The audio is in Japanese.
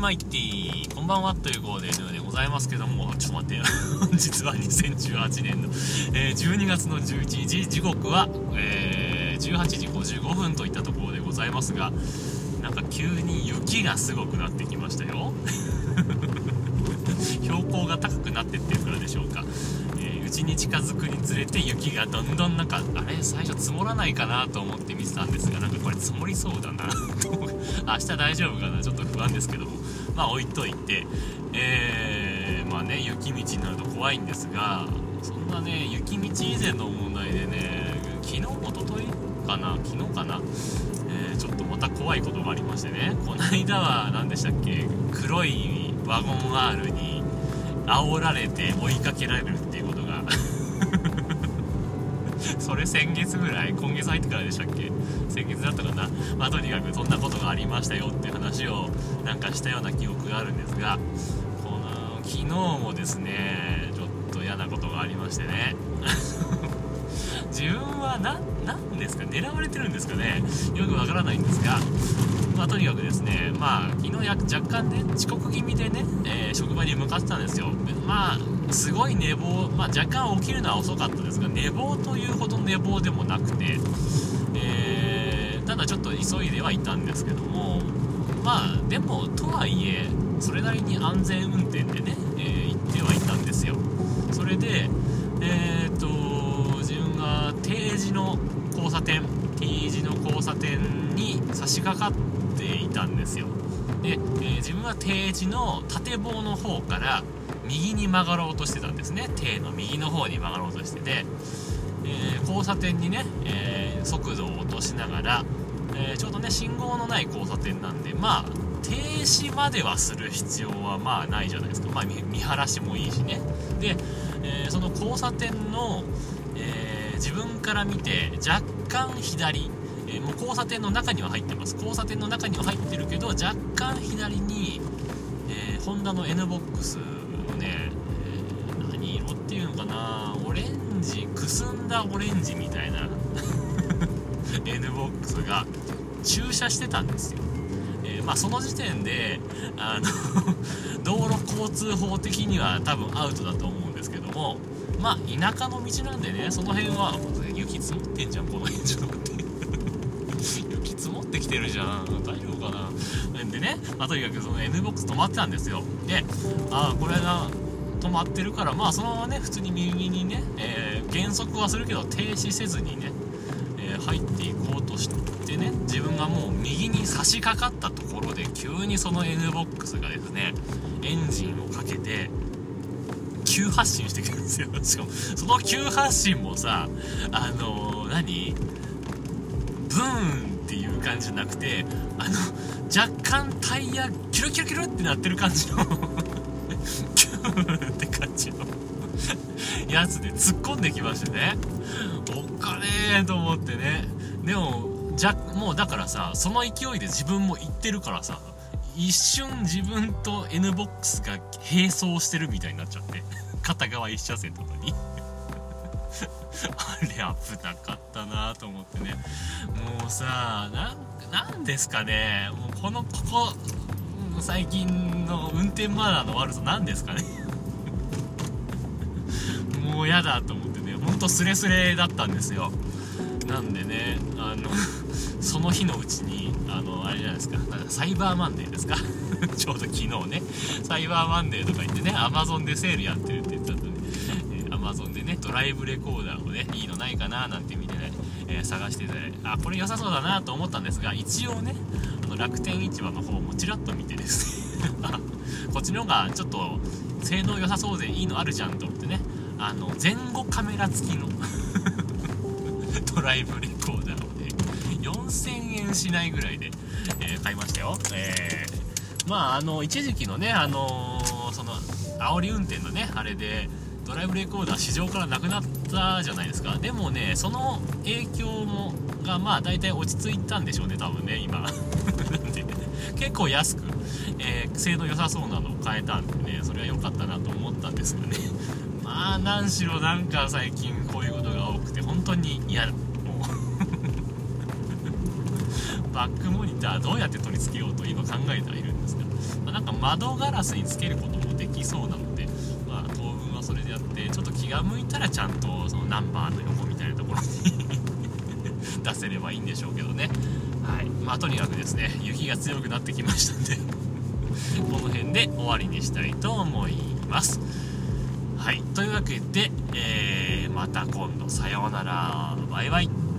マイティこんばんはということででございますけどもちょっと待って 本日は2018年の、えー、12月の11日時刻は、えー、18時55分といったところでございますがなんか急に雪がすごくなってきましたよ。標高が高くなってってるからでしょうか。うちに近づくにつれて雪がどんどんなんかあれ？最初積もらないかなと思って見てたんですがなんかこれ積もりそうだな 明日大丈夫かな？ちょっと不安ですけども。まあ置いといてえー、まあね雪道になると怖いんですがそんなね雪道以前の問題でね昨日おとといかな昨日かなえー、ちょっとまた怖いことがありましてねこの間は何でしたっけ黒いワゴン R に煽られて追いかけられるっていうことが それ先月ぐらい今月入ってからでしたっけ？先月だったかな。まあとにかくそんなことがありましたよっていう話をなんかしたような記憶があるんですがこの昨日もですねちょっと嫌なことがありましてね。自分は何ですか？狙われてるんですかね？よくわからないんですがまあ、とにかくですね、まあ、昨日や若干ね、遅刻気味でね、えー、職場に向かってたんですよ。まあ、すごい寝坊、まあ、若干起きるのは遅かったですが、寝坊というほど寝坊でもなくて、えー、ただちょっと急いではいたんですけども、まあ、でも、とはいえ、それなりに安全運転でね、えー、行ってはいたんですよ。それで、えー、っと、自分が定時の交差点、T 字の交差点に差し掛かっていたんですよで、えー、自分は定時の縦棒の方から右に曲がろうとしてたんですね。定の右の方に曲がろうとしてて、えー、交差点にね、えー、速度を落としながら、えちょうどね信号のない交差点なんでまあ停止まではする必要はまあないじゃないですか、まあ、見晴らしもいいしね。で、えその交差点の、え自分から見て若干左、え、もう交差点の中には入ってます。交差点の中には入ってるけど若干左に、えー、ホンダの N ボックス、いうのかな。オレンジくすんだオレンジみたいな。N ボックスが。駐車してたんですよ。えまあ、その時点であの 道路交通法的には多分アウトだと思うんですけども。まあ田舎の道なんでねその辺は雪積もってんじゃんこの辺ちょっと待って。雪積もってきてるじゃん大丈夫かな。でね、まあ、とにかくその N ボックス止まってたんですよ。でああこれが止まってるからまあそのままね普通に右にね、えー、減速はするけど停止せずにね、えー、入っていこうとしてね自分がもう右に差し掛かったところで急にその N ボックスがですねエンジンをかけて急発進してくるんですよ。しかもその急発進もさあのー、何？ブーンっていう感じじゃなくてあの若干タイヤキュルキュルキュルってなってる感じのって感じのやつで突っ込んできましてね。おっかねえと思ってね。でもじゃもうだからさその勢いで自分も行ってるからさ一瞬自分と N ボックスが並走してるみたいになっちゃって片側1車線なのに。あれ危なかったなと思ってね。もうさなんですかね。もうこのここ最近の運転マナーの悪さ何ですかね。もうやだと思ってね。ほんとスレスレだったんですよ。なんでねあの その日のうちにあのあれじゃないですか。サイバーマンデーですか？ちょうど昨日ね。サイバーマンデーとか言ってねアマゾンでセールやってるって言ってたんで、えー、アマゾンでねドライブレコーダーをねいいのないかななんて見てね、えー、探しててあこれ良さそうだなと思ったんですが一応ねあの楽天市場の方もちらっと見てですね こっちの方がちょっと性能良さそうでいいのあるじゃんと思ってねあの前後カメラ付きの ドライブレコーダーをね4000円しないぐらいで、えー、買いましたよ、えー、まああの一時期のねあのー、その煽り運転のねあれでドライブレコーダー市場からなくなったじゃないですか。でもねその影響もがまあ大体落ち着いたんでしょうね多分ね今。な んで結構安く、えー、性能良さそうなのを買えたんでねそれは良かったなと思ったんですけどね。まあ何しろなんか最近こういうことが多くて本当に嫌。だもう。バックモニターどうやって取り付けようと今考えてはいるんですが、まあ、なんか窓ガラスにつけることもできそうなので、でちょっと気が向いたらちゃんとそのナンバーの横みたいなところに 出せればいいんでしょうけどね。はい。まあとにかくですね雪が強くなってきましたんでこの辺で終わりにしたいと思います。はい。というわけで、えー、また今度。さようなら。バイバイ。